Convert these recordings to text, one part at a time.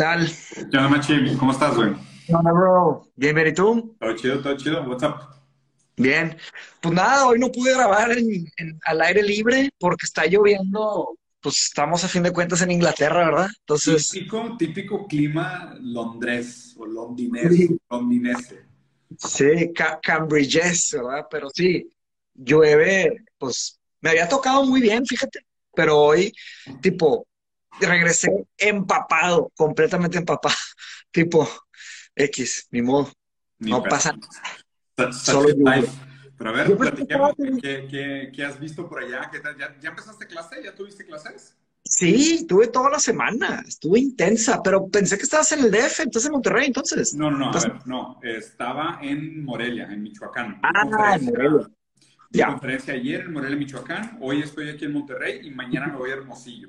¿Qué tal? ¿Qué onda, Machi? ¿Cómo estás, güey? Hola, bro. Bien, bien, ¿y tú? Todo chido, todo chido. What's up? Bien. Pues nada, hoy no pude grabar en, en- al aire libre porque está lloviendo. Pues estamos a fin de cuentas en Inglaterra, ¿verdad? Entonces, Típico, típico clima londres o londinés, sí, londinense. sí, ca Cambridges, ¿verdad? Pero sí, llueve, pues me había tocado muy bien, fíjate. Pero hoy, tipo, regresé empapado, completamente empapado. Tipo, X, ni modo, Ni no pasa nada, solo. Pero a ver, platiquemos. ¿Qué, qué, qué has visto por allá? ¿Qué tal? ¿Ya, ya empezaste clase? ¿Ya tuviste clases? Sí, tuve toda la semana, estuve intensa, pero pensé que estabas en el DF, entonces en Monterrey, entonces. No, no, no, a ver, no. Estaba en Morelia, en Michoacán. Ah, en Morelia. Ya, conferencia ayer en Morelia, Michoacán. Hoy estoy aquí en Monterrey y mañana me voy a Hermosillo.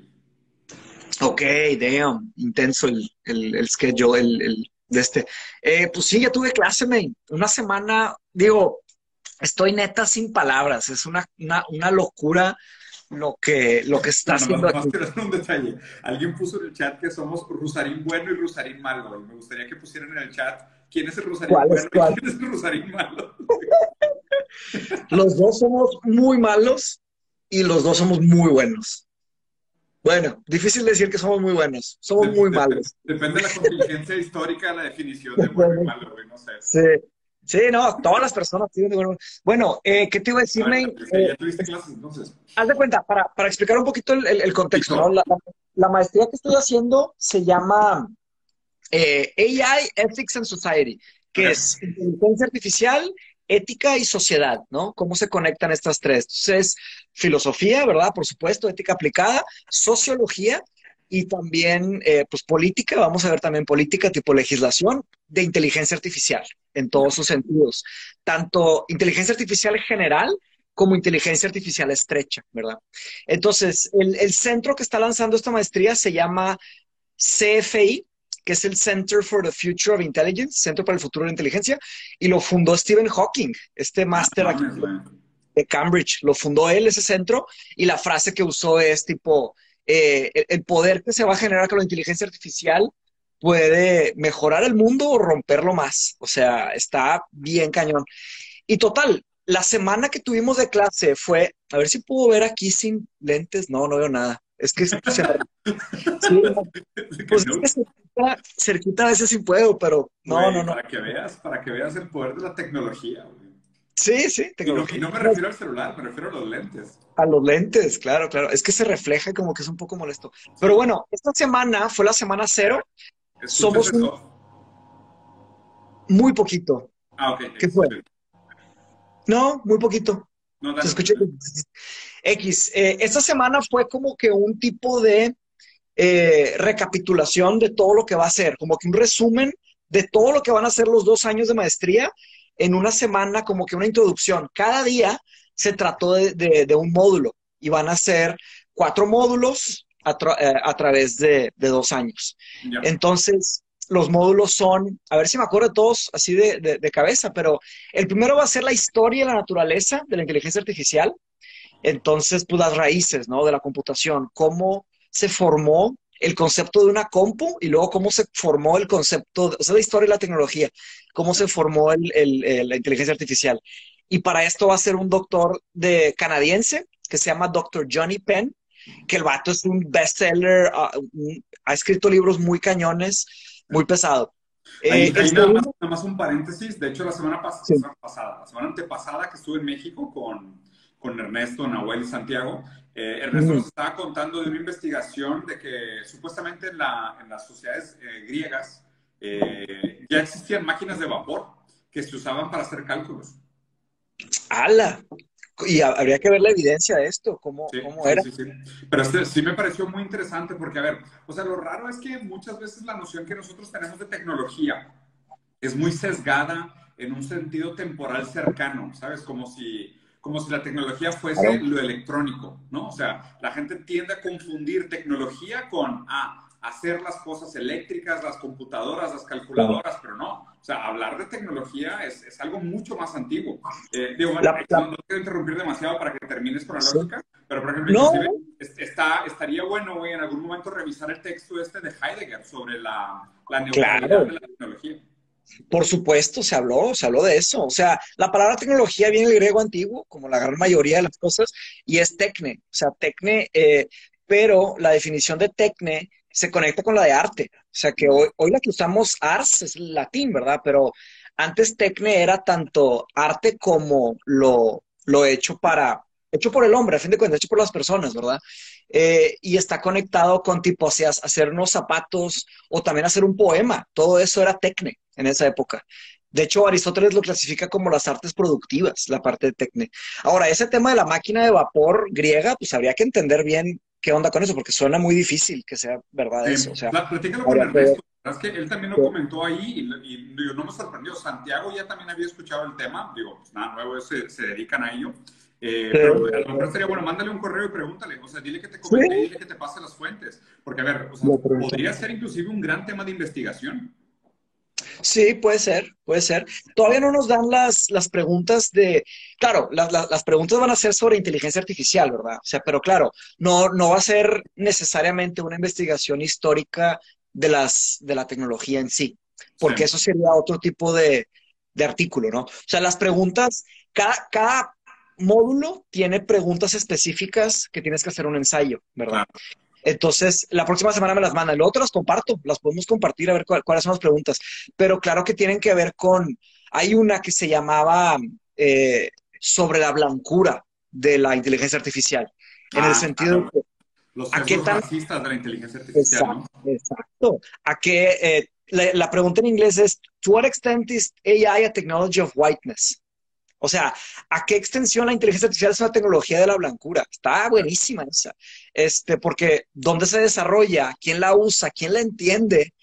Ok, damn, intenso el, el, el schedule, el, el de este. Eh, pues sí, ya tuve clase, man. Una semana, digo, estoy neta sin palabras, es una, una, una locura lo que, lo que está No, haciendo nomás aquí. un detalle. Alguien puso en el chat que somos Rusarín bueno y Rusarín malo. Y me gustaría que pusieran en el chat quién es el Rusarín ¿Cuál es bueno y quién es el Rusarín malo. Los dos somos muy malos y los dos somos muy buenos. Bueno, difícil decir que somos muy buenos, somos De- muy de- malos. depende de la contingencia histórica de la definición de bueno y malo, güey. No sé. Sí, sí, no, todas las personas tienen bueno. Bueno, eh, ¿qué te iba a decir, Nate? Patricia, Eh, ya tuviste clases entonces. haz de cuenta, para, para explicar un poquito el, el- el contexto, ¿no? La, maestría que estoy haciendo se llama eh, AI, Ethics and Society, que es inteligencia artificial, ética y sociedad, ¿no? ¿Cómo se conectan estas tres? Entonces, filosofía, ¿verdad? Por supuesto, ética aplicada, sociología y también, eh, pues, política. Vamos a ver también política tipo legislación de inteligencia artificial en todos sus sentidos. Tanto inteligencia artificial general como inteligencia artificial estrecha, ¿verdad? Entonces, el, el centro que está lanzando esta maestría se llama CFI, que es el Center for the Future of Intelligence, Centro para el Futuro de la Inteligencia, y lo fundó Stephen Hawking, este Ah, máster de Cambridge, lo fundó él, ese centro, y la frase que usó es tipo, eh, el, el poder que se va a generar con la inteligencia artificial puede mejorar el mundo o romperlo más, o sea, está bien cañón. Y total, la semana que tuvimos de clase fue, a ver si puedo ver aquí sin lentes, no, no veo nada. Es que se sí, pues es que cerquita, cerquita a veces sí puedo, pero no, no, no. para que veas, para que veas el poder de la tecnología, güey. Sí, sí, Y no, tecnología. y no me refiero al celular, me refiero a los lentes. A los lentes, claro, claro. Es que se refleja como que es un poco molesto. Pero bueno, esta semana fue la semana cero. ¿Escuchas Somos un muy poquito. Ah, ok. ¿Qué fue? No, muy poquito. No, escucha X. Eh, esta semana fue como que un tipo de eh, recapitulación de todo lo que va a ser, como que un resumen de todo lo que van a ser los dos años de maestría en una semana, como que una introducción. Cada día se trató de, de- de un módulo y van a ser cuatro módulos a, tra- eh, a través de, de dos años. Entonces, los módulos son, a ver si me acuerdo de todos así de, de- de cabeza, pero el primero va a ser la historia y la naturaleza de la inteligencia artificial. Entonces, pues las raíces, ¿no? De la computación, cómo se formó el concepto de una compu y luego cómo se formó el concepto, de- o sea, la historia y la tecnología, cómo se formó el- el- el- la inteligencia artificial. Y para esto va a ser un doctor de canadiense que se llama Dr. Johnny Penn, que el vato es un bestseller, un- ha escrito libros muy cañones, muy pesado. Ahí, Eh, ahí el nada, más, nada más un paréntesis. De hecho, la semana, pas- sí. pasada, la semana antepasada que estuve en México con, con Ernesto, Nahuel y Santiago, eh, Ernesto nos estaba contando de una investigación de que supuestamente en, la- en las sociedades eh, griegas eh, ya existían máquinas de vapor que se usaban para hacer cálculos. ¡Hala! Y ha- habría que ver la evidencia de esto, cómo, Sí, cómo sí, era. sí, sí. Pero este sí me pareció muy interesante porque, a ver, o sea, lo raro es que muchas veces la noción que nosotros tenemos de tecnología es muy sesgada en un sentido temporal cercano, ¿sabes? Como si, como si la tecnología fuese Claro. lo electrónico, ¿no? O sea, la gente tiende a confundir tecnología con, ah, hacer las cosas eléctricas, las computadoras, las calculadoras, pero no. O sea, hablar de tecnología es, es algo mucho más antiguo. Eh, digo, La- la- no, no quiero interrumpir demasiado para que termines con la Sí. lógica, pero por ejemplo, No, está, estaría bueno, güey, en algún momento revisar el texto este de Heidegger sobre la, la neutralidad de la tecnología. Por supuesto, se habló, se habló de eso. O sea, la palabra tecnología viene del griego antiguo, como la gran mayoría de las cosas, y es tecne. O sea, tecne, eh, pero la definición de tecne se conecta con la de arte. O sea, que hoy, hoy la que usamos ars es latín, ¿verdad? Pero antes tecne era tanto arte como lo, lo hecho para, hecho por el hombre, a fin de cuentas, hecho por las personas, ¿verdad? Eh, y está conectado con tipo, o sea, hacer unos zapatos o también hacer un poema. Todo eso era tecne en esa época. De hecho, Aristóteles lo clasifica como las artes productivas, la parte de tecne. Ahora, ese tema de la máquina de vapor griega, pues habría que entender bien qué onda con eso, porque suena muy difícil que sea verdad eso. O sea, platícalo con Ernesto. Es que él también lo comentó ahí y, y, no me sorprendió. Santiago ya también había escuchado el tema. Digo, pues nada nuevo, se, se dedican a ello. Eh, pero a lo mejor sería bueno, mándale un correo y pregúntale, o sea, dile que te comente, dile que te pase las fuentes, porque a ver, o sea, podría ser inclusive un gran tema de investigación. Sí, puede ser, puede ser. Todavía no nos dan las, las preguntas de, claro, las, las, preguntas van a ser sobre inteligencia artificial, ¿verdad? O sea, pero claro, no, no va a ser necesariamente una investigación histórica de, las, de la tecnología en sí, porque eso sería otro tipo de, de artículo, ¿no? O sea, las preguntas, cada, cada módulo tiene preguntas específicas que tienes que hacer un ensayo, ¿verdad? Entonces, la próxima semana me las mandan. Luego te las comparto, las podemos compartir a ver cuáles son las preguntas. Pero claro que tienen que ver con. Hay una que se llamaba eh, sobre la blancura de la inteligencia artificial. en el ah, sentido de. Los ¿a qué tan... de la inteligencia artificial. Exacto. ¿A qué, eh, la, la, pregunta en inglés es: ¿To what extent is AI a technology of whiteness? O sea, ¿a qué extensión la inteligencia artificial es una tecnología de la blancura? Está buenísima esa. Este, porque ¿dónde se desarrolla? ¿Quién la usa? ¿Quién la entiende?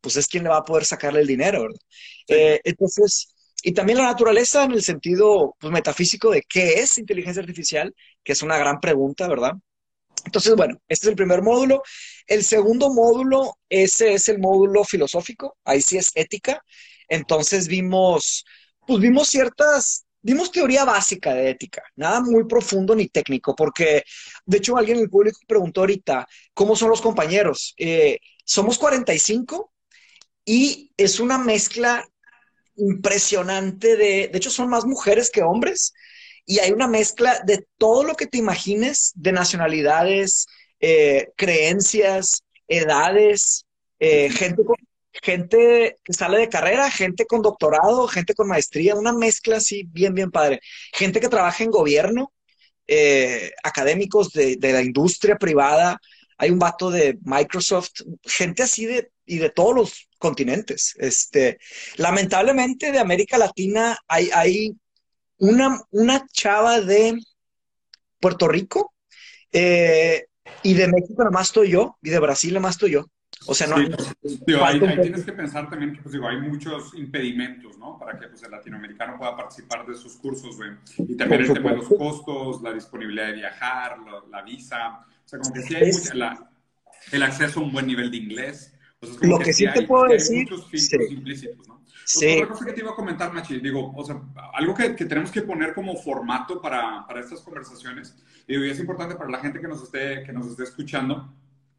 Pues es quien le va a poder sacarle el dinero, ¿verdad? Eh, entonces, y también la naturaleza en el sentido pues, metafísico de qué es inteligencia artificial, que es una gran pregunta, ¿verdad? Entonces, bueno, este es el primer módulo. El segundo módulo, ese es el módulo filosófico, ahí sí es ética. Entonces vimos, pues vimos ciertas dimos teoría básica de ética, nada muy profundo ni técnico, porque de hecho alguien en el público preguntó ahorita, ¿cómo son los compañeros? Eh, somos 45 y es una mezcla impresionante de, de hecho son más mujeres que hombres y hay una mezcla de todo lo que te imagines de nacionalidades, eh, creencias, edades, eh, gente con gente que sale de carrera, gente con doctorado, gente con maestría, una mezcla así bien, bien padre. Gente que trabaja en gobierno, eh, académicos de, la industria privada, hay un vato de Microsoft, gente así de, y de todos los continentes. Este, lamentablemente de América Latina hay, hay una, una chava de Puerto Rico eh, y de México nada más estoy yo, y de Brasil nada más estoy yo. O sea, no. ahí, tienes que pensar también que pues, digo, hay muchos impedimentos, ¿no? Para que pues, el latinoamericano pueda participar de esos cursos, güey. Y también el tema de los costos, la disponibilidad de viajar, la, visa. O sea, como que sí hay mucha, el acceso a un buen nivel de inglés. Lo que, sí te puedo decir. Hay filtros implícitos, ¿no? Sí. Otra cosa que te iba a comentar, Machi, digo, o sea, algo que, que tenemos que poner como formato para, para estas conversaciones, y es importante para la gente que nos esté, que nos esté escuchando,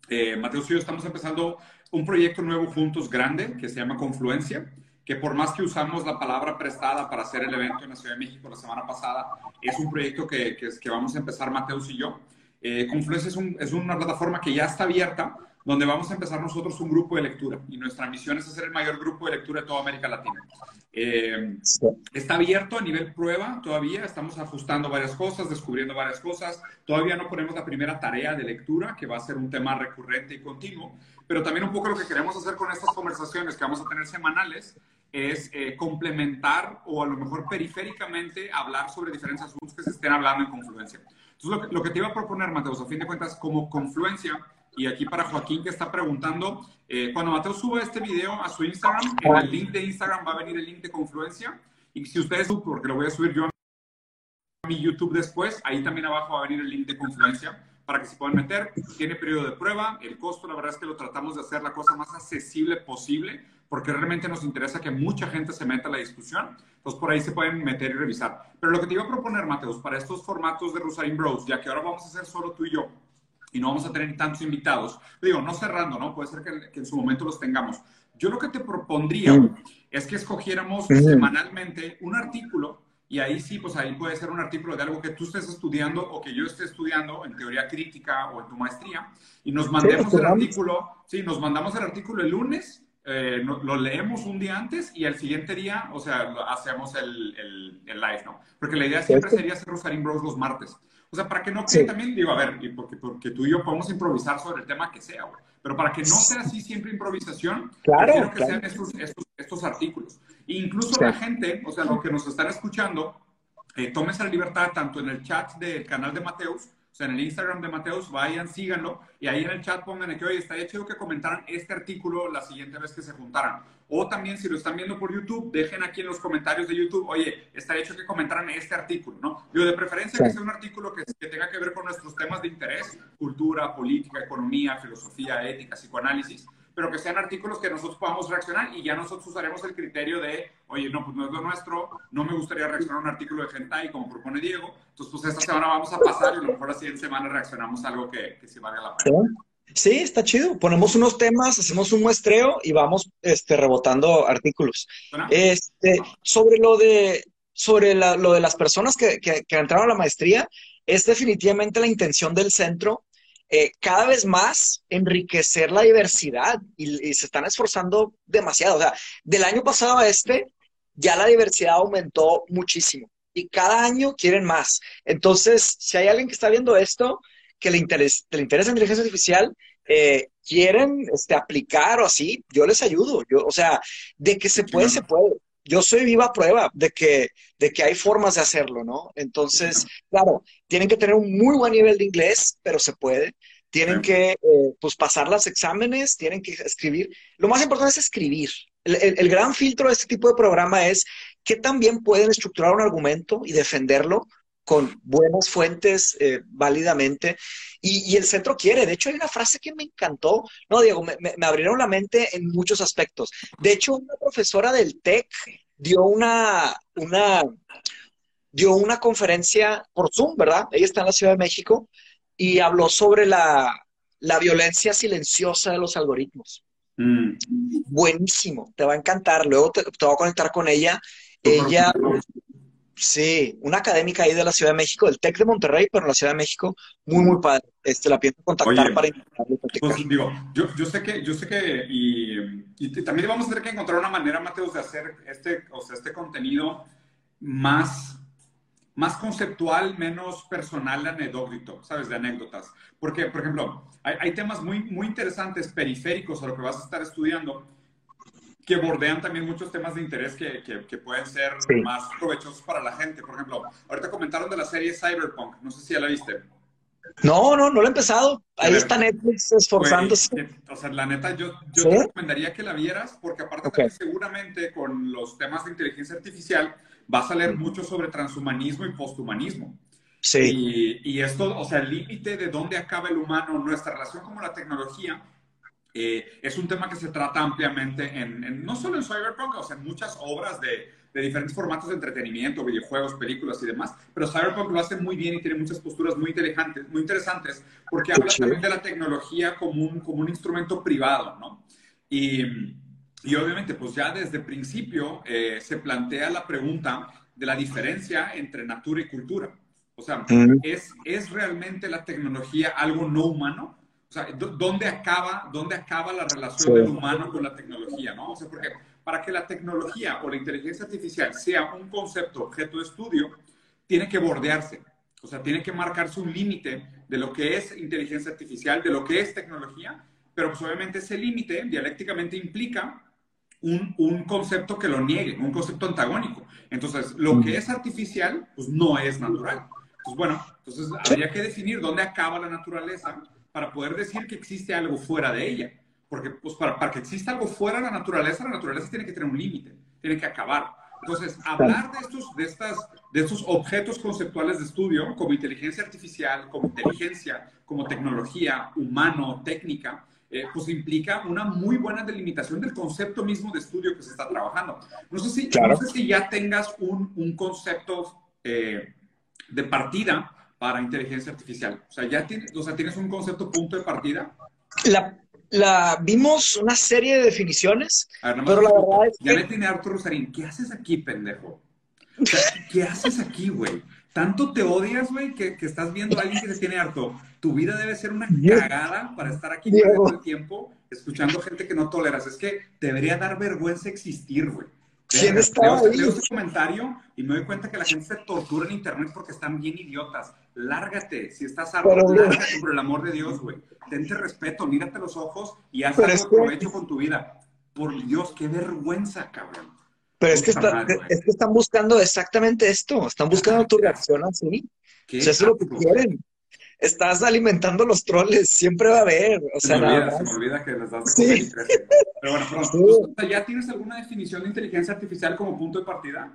eh, Mateo y yo estamos empezando un proyecto nuevo juntos grande que se llama Confluencia, que por más que usamos la palabra prestada para hacer el evento en la Ciudad de México la semana pasada, es un proyecto que, que, vamos a empezar Mateus y yo. Eh, Confluencia es, un, es, una plataforma que ya está abierta, donde vamos a empezar nosotros un grupo de lectura y nuestra misión es hacer el mayor grupo de lectura de toda América Latina. Eh, está abierto a nivel prueba todavía, estamos ajustando varias cosas, descubriendo varias cosas, todavía no ponemos la primera tarea de lectura, que va a ser un tema recurrente y continuo, pero también un poco lo que queremos hacer con estas conversaciones que vamos a tener semanales es eh, complementar o a lo mejor periféricamente hablar sobre diferentes asuntos que se estén hablando en confluencia. Entonces, lo que, lo que te iba a proponer, Mateus, a fin de cuentas, como confluencia, y aquí para Joaquín que está preguntando, eh, cuando Mateo suba este video a su Instagram, en el link de Instagram va a venir el link de Confluencia. Y si ustedes, porque lo voy a subir yo a mi YouTube después, ahí también abajo va a venir el link de Confluencia para que se puedan meter. Tiene periodo de prueba. El costo, la verdad es que lo tratamos de hacer la cosa más accesible posible, porque realmente nos interesa que mucha gente se meta a la discusión. Entonces, por ahí se pueden meter y revisar. Pero lo que te iba a proponer, Mateus, para estos formatos de Rusain Bros, ya que ahora vamos a hacer solo tú y yo, y no vamos a tener tantos invitados. Digo, no cerrando, ¿no? Puede ser que, en su momento los tengamos. Yo lo que te propondría mm. es que escogiéramos mm. semanalmente un artículo y ahí sí, pues ahí puede ser un artículo de algo que tú estés estudiando o que yo esté estudiando en teoría crítica o en tu maestría y nos mandemos el artículo, sí, nos mandamos el artículo el lunes, eh, lo leemos un día antes y al siguiente día, o sea, hacemos el, el, el live, ¿no? Porque la idea siempre sería hacer Rosarín Bros los martes. O sea, para que no quede también, digo, a ver, y porque, porque tú y yo podemos improvisar sobre el tema que sea, güey. Pero para que no sea así siempre improvisación, claro, que sean estos, estos, estos, artículos. E incluso la gente, o sea, lo que nos están escuchando, eh, tómese la libertad tanto en el chat del canal de Mateus sea, en el Instagram de Mateus, vayan, síganlo y ahí en el chat pongan que, oye, estaría chido que comentaran este artículo la siguiente vez que se juntaran. O también, si lo están viendo por YouTube, dejen aquí en los comentarios de YouTube, oye, estaría hecho que comentaran este artículo, ¿no? Yo de preferencia que sea un artículo que, que tenga que ver con nuestros temas de interés, cultura, política, economía, filosofía, ética, psicoanálisis pero que sean artículos que nosotros podamos reaccionar y ya nosotros usaremos el criterio de, oye, no, pues no es lo nuestro, no me gustaría reaccionar a un artículo de Gentai como propone Diego, entonces pues esta semana vamos a pasar y a lo mejor la siguiente semana reaccionamos a algo que, que sí valga la pena. Sí, está chido. Ponemos unos temas, hacemos un muestreo y vamos este, rebotando artículos. Este, sobre lo de, sobre lo de las personas que, que, que entraron a la maestría, es definitivamente la intención del centro eh, cada vez más enriquecer la diversidad y, se están esforzando demasiado. O sea, del año pasado a este, ya la diversidad aumentó muchísimo y cada año quieren más. Entonces, si hay alguien que está viendo esto, que le interesa, le interesa inteligencia artificial, eh, quieren este, aplicar o así, yo les ayudo. Yo, o sea, de que se puede, se puede. Yo soy viva prueba de que, de que hay formas de hacerlo, ¿no? Entonces, claro, tienen que tener un muy buen nivel de inglés, pero se puede. Tienen que eh, pues pasar los exámenes, tienen que escribir. Lo más importante es escribir. El, gran filtro de este tipo de programa es que también pueden estructurar un argumento y defenderlo con buenas fuentes eh, válidamente. Y, el centro quiere. De hecho, hay una frase que me encantó. No, Diego, me, me, abrieron la mente en muchos aspectos. De hecho, una profesora del TEC dio una, una, dio una conferencia por Zoom, ¿verdad? Ella está en la Ciudad de México y habló sobre la, violencia silenciosa de los algoritmos. Mm. Buenísimo, te va a encantar. Luego te, voy a conectar con ella. Ella, sí, una académica ahí de la Ciudad de México, del TEC de Monterrey, pero en la Ciudad de México, muy, muy padre. Este, la pienso contactar para pues, digo, yo, yo, sé que, yo sé que, y, también vamos a tener que encontrar una manera, Mateos, de hacer este, o sea, este contenido más más conceptual, menos personal, anecdótico, ¿sabes? De anécdotas. Porque, por ejemplo, hay, temas muy, muy interesantes, periféricos a lo que vas a estar estudiando, que bordean también muchos temas de interés que, que, pueden ser más provechosos para la gente. Por ejemplo, ahorita comentaron de la serie Cyberpunk, no sé si ya la viste. No, no, no lo he empezado. Ahí está Netflix esforzándose. o sea, la neta, yo, yo te recomendaría que la vieras, porque aparte seguramente con los temas de inteligencia artificial vas a leer mucho sobre transhumanismo y posthumanismo. Sí. Y, esto, o sea, el límite de dónde acaba el humano, nuestra relación con la tecnología, eh, es un tema que se trata ampliamente en, no solo en Cyberpunk, o sea, en muchas obras de, de, diferentes formatos de entretenimiento, videojuegos, películas y demás, pero Cyberpunk lo hace muy bien y tiene muchas posturas muy interesantes, muy interesantes porque habla también de la tecnología como un, como un instrumento privado, ¿no? Y y obviamente, pues ya desde el principio eh, se plantea la pregunta de la diferencia entre natura y cultura. O sea, ¿es, ¿es realmente la tecnología algo no humano? O sea, ¿dónde acaba, dónde acaba la relación del humano con la tecnología? ¿no? O sea, porque para que la tecnología o la inteligencia artificial sea un concepto objeto de estudio, tiene que bordearse. O sea, tiene que marcarse un límite de lo que es inteligencia artificial, de lo que es tecnología, pero pues obviamente ese límite dialécticamente implica un, concepto que lo niegue, un concepto antagónico. Entonces, lo que es artificial, pues no es natural. Pues bueno, entonces habría que definir dónde acaba la naturaleza para poder decir que existe algo fuera de ella. Porque pues para, para que exista algo fuera de la naturaleza, la naturaleza tiene que tener un límite, tiene que acabar. Entonces, hablar de estos, de, estas, de estos objetos conceptuales de estudio, como inteligencia artificial, como inteligencia, como tecnología, humano, técnica, eh, pues implica una muy buena delimitación del concepto mismo de estudio que se está trabajando. No sé si, no sé si ya tengas un, un concepto eh, de partida para inteligencia artificial? O sea, ya tienes, o sea, tienes un concepto punto de partida. La, la vimos una serie de definiciones, pero la verdad es ya le tiene Arturo Rosarín. ¿Qué haces aquí, pendejo? ¿Qué haces aquí, güey? Tanto te odias, güey, que, que, estás viendo a alguien que te tiene harto. Tu vida debe ser una cagada para estar aquí todo el tiempo escuchando gente que no toleras. Es que debería dar vergüenza existir, güey. ¿Quién está leo, leo ese comentario y me doy cuenta que la gente se tortura en internet porque están bien idiotas. Lárgate. Si estás harto, lárgate por el amor de Dios, güey. Tente respeto, mírate los ojos y haz algo de provecho con tu vida. Por Dios, qué vergüenza, cabrón. Pero es que, es que, están buscando exactamente esto, están buscando tu reacción así. eso es lo que quieren. Estás alimentando los troles, siempre va a haber. O sea, se, me olvida, se me olvida que les das de comer sí. Pero bueno, pronto. Sí. ¿ya tienes alguna definición de inteligencia artificial como punto de partida?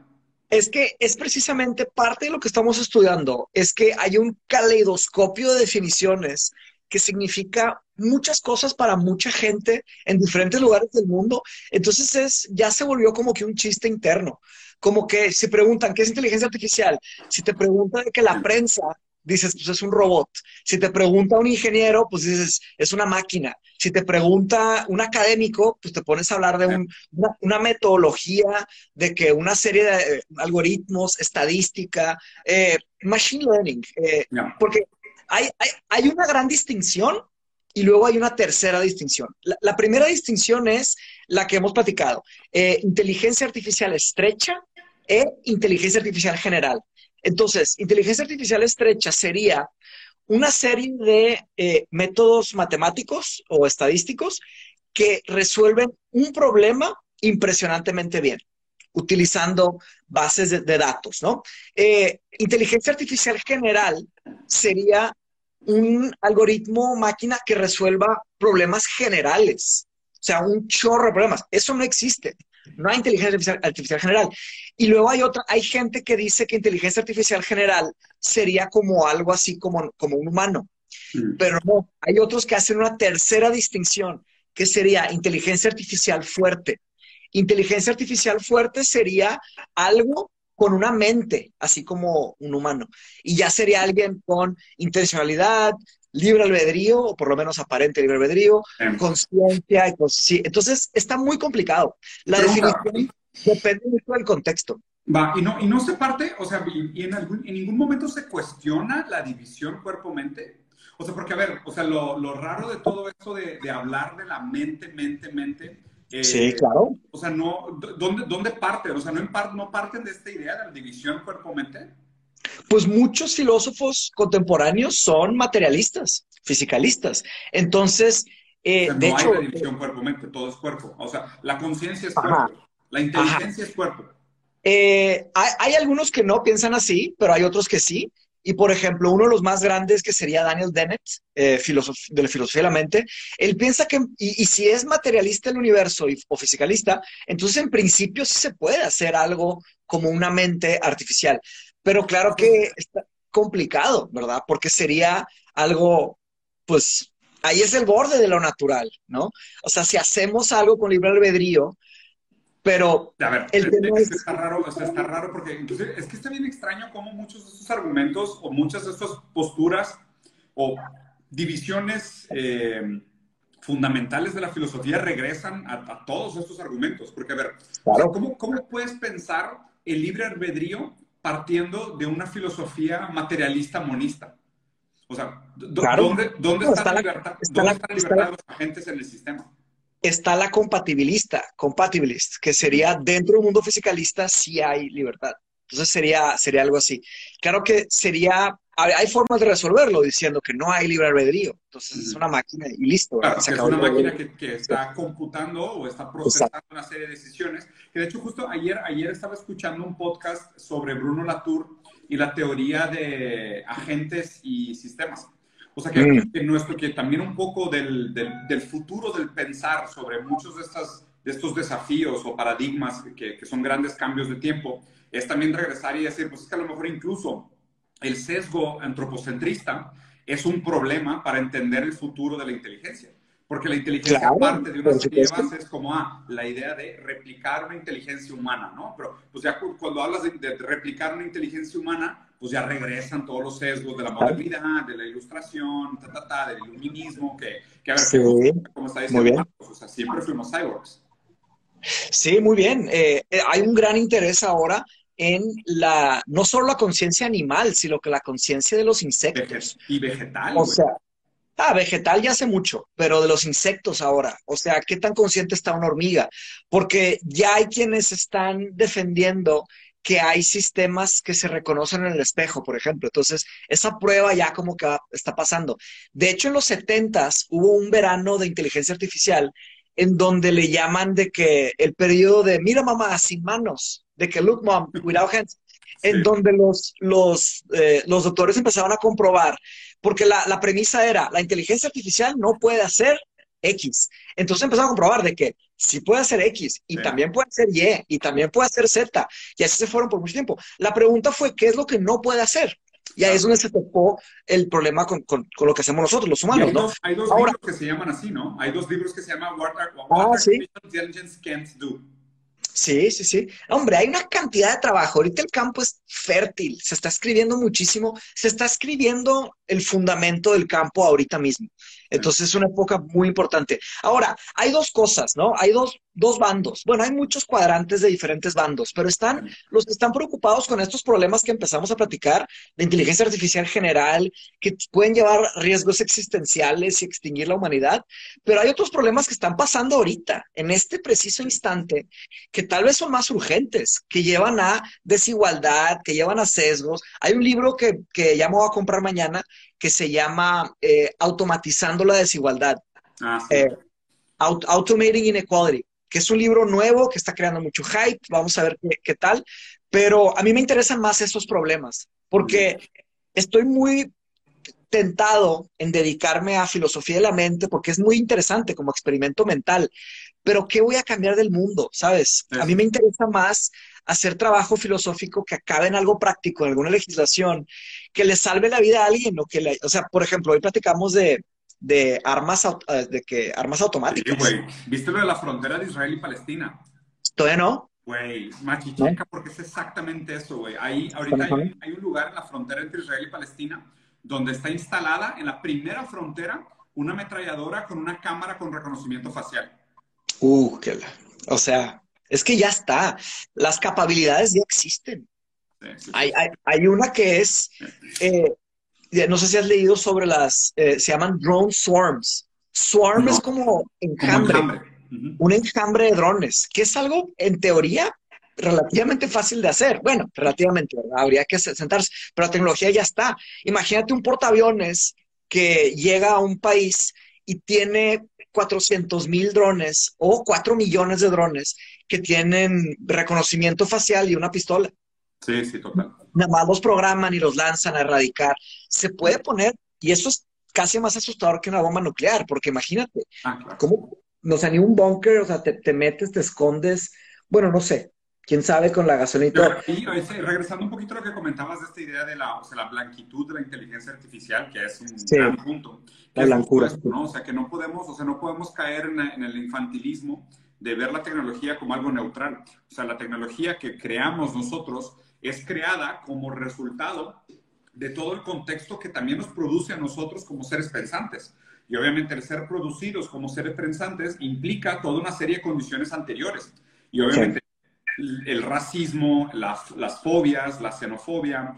Es que es precisamente parte de lo que estamos estudiando, es que hay un caleidoscopio de definiciones que significa muchas cosas para mucha gente en diferentes lugares del mundo. Entonces es, ya se volvió como que un chiste interno. Como que se preguntan, ¿qué es inteligencia artificial? Si te preguntan que la prensa, dices, pues es un robot. Si te pregunta un ingeniero, pues dices, es una máquina. Si te pregunta un académico, pues te pones a hablar de un, una, una, metodología, de que una serie de algoritmos, estadística, eh, machine learning. Eh, no. Porque hay, hay, hay una gran distinción y luego hay una tercera distinción. La, la, primera distinción es la que hemos platicado, eh, inteligencia artificial estrecha e inteligencia artificial general. Entonces, inteligencia artificial estrecha sería una serie de eh, métodos matemáticos o estadísticos que resuelven un problema impresionantemente bien, utilizando bases de, datos, ¿no? Eh, inteligencia artificial general sería un algoritmo máquina que resuelva problemas generales. O sea, un chorro de problemas. Eso no existe. No hay inteligencia artificial, general. Y luego hay otra, hay gente que dice que inteligencia artificial general sería como algo así como, como un humano. Mm. Pero no, hay otros que hacen una tercera distinción, que sería inteligencia artificial fuerte. Inteligencia artificial fuerte sería algo con una mente, así como un humano. Y ya sería alguien con intencionalidad, libre albedrío, o por lo menos aparente libre albedrío, Em. conciencia. y cons- Entonces, está muy complicado. La Pregunta. definición depende mucho del contexto. Va, y no, y no se parte, o sea, y, y en, algún, en ningún momento se cuestiona la división cuerpo-mente. O sea, porque, a ver, o sea, lo, lo raro de todo esto de, de hablar de la mente, mente, mente, eh, Sí, claro. o sea, no, ¿dónde, ¿dónde parte? O sea, ¿no, en par- ¿no parten de esta idea de la división cuerpo-mente? Pues muchos filósofos contemporáneos son materialistas, fisicalistas. Entonces, eh, O sea, de no hecho, hay división cuerpo-mente, todo es cuerpo. O sea, la conciencia es Ajá. cuerpo, la inteligencia es cuerpo. Eh, hay, hay, algunos que no piensan así, pero hay otros que sí. Y por ejemplo, uno de los más grandes que sería Daniel Dennett, eh, de la filosofía de la mente, él piensa que, y, y, si es materialista el universo y, o fisicalista, entonces en principio sí se puede hacer algo como una mente artificial. Pero claro que está complicado, ¿verdad? Porque sería algo, pues, ahí es el borde de lo natural, ¿no? O sea, si hacemos algo con libre albedrío, pero a ver, el tema es, es... está raro, o sea, está raro porque inclusive es que está bien extraño cómo muchos de estos argumentos o muchas de estas posturas o divisiones eh, fundamentales de la filosofía regresan a, a, todos estos argumentos. Porque, a ver, claro. o sea, ¿cómo, ¿cómo puedes pensar el libre albedrío partiendo de una filosofía materialista monista? O sea, claro. ¿dónde, dónde no, está, está, la libertad, está ¿dónde la, está la libertad está de los agentes en el sistema? Está la compatibilista, compatibilist, que sería dentro del mundo fisicalista sí hay libertad. Entonces sería, sería algo así. Claro que sería, hay formas de resolverlo diciendo que no hay libre albedrío. Entonces es una máquina y listo. Claro, es una máquina que, que, está computando o está procesando Exacto. una serie de decisiones. Que de hecho justo ayer, ayer estaba escuchando un podcast sobre Bruno Latour y la teoría de agentes y sistemas. O sea, que, mm. que, nuestro, que también un poco del, del, del, futuro del pensar sobre muchos de, estas, de estos desafíos o paradigmas que, que, son grandes cambios de tiempo, es también regresar y decir, pues es que a lo mejor incluso el sesgo antropocentrista es un problema para entender el futuro de la inteligencia. Porque la inteligencia parte de una serie de bases como ah, la idea de replicar una inteligencia humana, ¿no? Pero pues ya cuando hablas de, replicar una inteligencia humana, pues ya regresan todos los sesgos de la modernidad, de la ilustración, ta, ta, ta, del iluminismo, que, que a ver, como está diciendo, o sea, siempre fuimos cyborgs. Sí, muy bien. Eh, eh, hay un gran interés ahora en la, no solo la conciencia animal, sino que la conciencia de los insectos. y vegetal. O sea, ah, vegetal ya hace mucho, pero de los insectos ahora. O sea, ¿qué tan consciente está una hormiga? Porque ya hay quienes están defendiendo que hay sistemas que se reconocen en el espejo, por ejemplo. Entonces, esa prueba ya como que está pasando. De hecho, en los 70 hubo un verano de inteligencia artificial en donde le llaman de que el periodo de, mira mamá, sin manos, de que look mom, without hands, en donde los, los, eh, los doctores empezaban a comprobar, porque la, la, premisa era, la inteligencia artificial no puede hacer X. Entonces empezaron a comprobar de que sí puede hacer X y también puede hacer Y y también puede hacer Z. Y así se fueron por mucho tiempo. La pregunta fue, ¿qué es lo que no puede hacer? Y ahí es donde se tocó el problema con, con, lo que hacemos nosotros, los humanos, hay dos, Hay dos libros que se llaman así, ¿no? Hay dos libros que se llaman What, ah, Artificial Intelligence Can't Do. Sí, sí, sí. Hombre, hay una cantidad de trabajo. Ahorita el campo es fértil, se está escribiendo muchísimo, se está escribiendo el fundamento del campo ahorita mismo. Entonces es una época muy importante. Ahora, hay dos cosas, ¿no? Hay dos, dos bandos. Bueno, hay muchos cuadrantes de diferentes bandos, pero están los que están preocupados con estos problemas que empezamos a platicar de inteligencia artificial general, que pueden llevar riesgos existenciales y extinguir la humanidad. Pero hay otros problemas que están pasando ahorita, en este preciso instante, que tal vez son más urgentes, que llevan a desigualdad, que llevan a sesgos. Hay un libro que, que ya me voy a comprar mañana que se llama eh, Automatizando la Desigualdad. Ah, eh, Automating Inequality, que es un libro nuevo que está creando mucho hype. Vamos a ver qué, tal. Pero a mí me interesan más esos problemas, porque estoy muy tentado en dedicarme a filosofía de la mente porque es muy interesante como experimento mental, pero ¿qué voy a cambiar del mundo? ¿Sabes? A mí me interesa más hacer trabajo filosófico que acabe en algo práctico, en alguna legislación, que le salve la vida a alguien, o que le, o sea, por ejemplo, hoy platicamos de, de armas, eh, de que, armas automáticas. ¿Viste lo de la frontera de Israel y Palestina? Todavía no. Güey, machicheca, porque es exactamente eso, güey. Ahí, ahorita hay, hay, un lugar en la frontera entre Israel y Palestina donde está instalada en la primera frontera una ametralladora con una cámara con reconocimiento facial. Uh, qué la... O sea, es que ya está. Las capacidades ya existen. Hay, hay, una que es, eh, no sé si has leído sobre las, eh, se llaman drone swarms. Swarm es como enjambre, un enjambre de drones, que es algo en teoría relativamente fácil de hacer. Bueno, relativamente, habría que sentarse, pero la tecnología ya está. Imagínate un portaaviones que llega a un país y tiene 400 mil drones o 4 millones de drones que tienen reconocimiento facial y una pistola. Sí, sí, total. Nada más los programan y los lanzan a erradicar. Se puede poner, y eso es casi más asustador que una bomba nuclear, porque imagínate, ah, claro. ¿cómo? No sé, ni un búnker, o sea, te, te, metes, te escondes, bueno, no sé, quién sabe con la gasolina. Y, regresando un poquito a lo que comentabas de esta idea de la, o sea, la blanquitud de la inteligencia artificial, que es un gran punto. La blancura. ¿no? O sea, que no podemos, o sea, no podemos caer en, en, el infantilismo de ver la tecnología como algo neutral. O sea, la tecnología que creamos nosotros es creada como resultado de todo el contexto que también nos produce a nosotros como seres pensantes. Y obviamente el ser producidos como seres pensantes implica toda una serie de condiciones anteriores. Y obviamente el racismo, las, las, fobias, la xenofobia,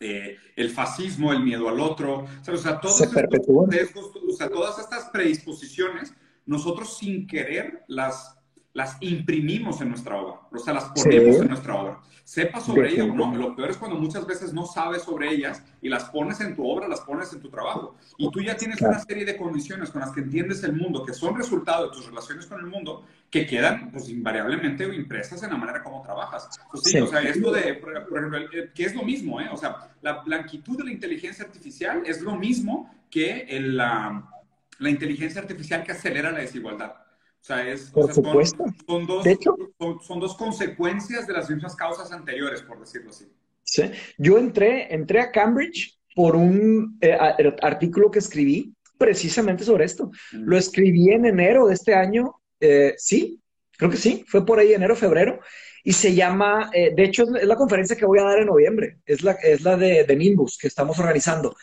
eh, el fascismo, el miedo al otro, o sea, todos o sea, todas estas predisposiciones, nosotros sin querer las las imprimimos en nuestra obra, o sea, las ponemos en nuestra obra. Sepa sobre ellas o no, lo peor es cuando muchas veces no sabes sobre ellas y las pones en tu obra, las pones en tu trabajo. Y tú ya tienes una serie de condiciones con las que entiendes el mundo, que son resultado de tus relaciones con el mundo, que quedan, pues, invariablemente impresas en la manera como trabajas. Pues, sí, o sea, esto de, por ejemplo, que es lo mismo, ¿eh? O sea, la blanquitud de la inteligencia artificial es lo mismo que la, la inteligencia artificial que acelera la desigualdad. O sea, es, por supuesto. Son, dos, son, dos consecuencias de las mismas causas anteriores, por decirlo así. Sí. Yo entré, entré a Cambridge por un eh, artículo que escribí precisamente sobre esto. Lo escribí en enero de este año, eh, sí, creo que sí, fue por ahí enero, febrero, y se llama, eh, de hecho es la conferencia que voy a dar en noviembre, es la, es la de, de Nimbus que estamos organizando.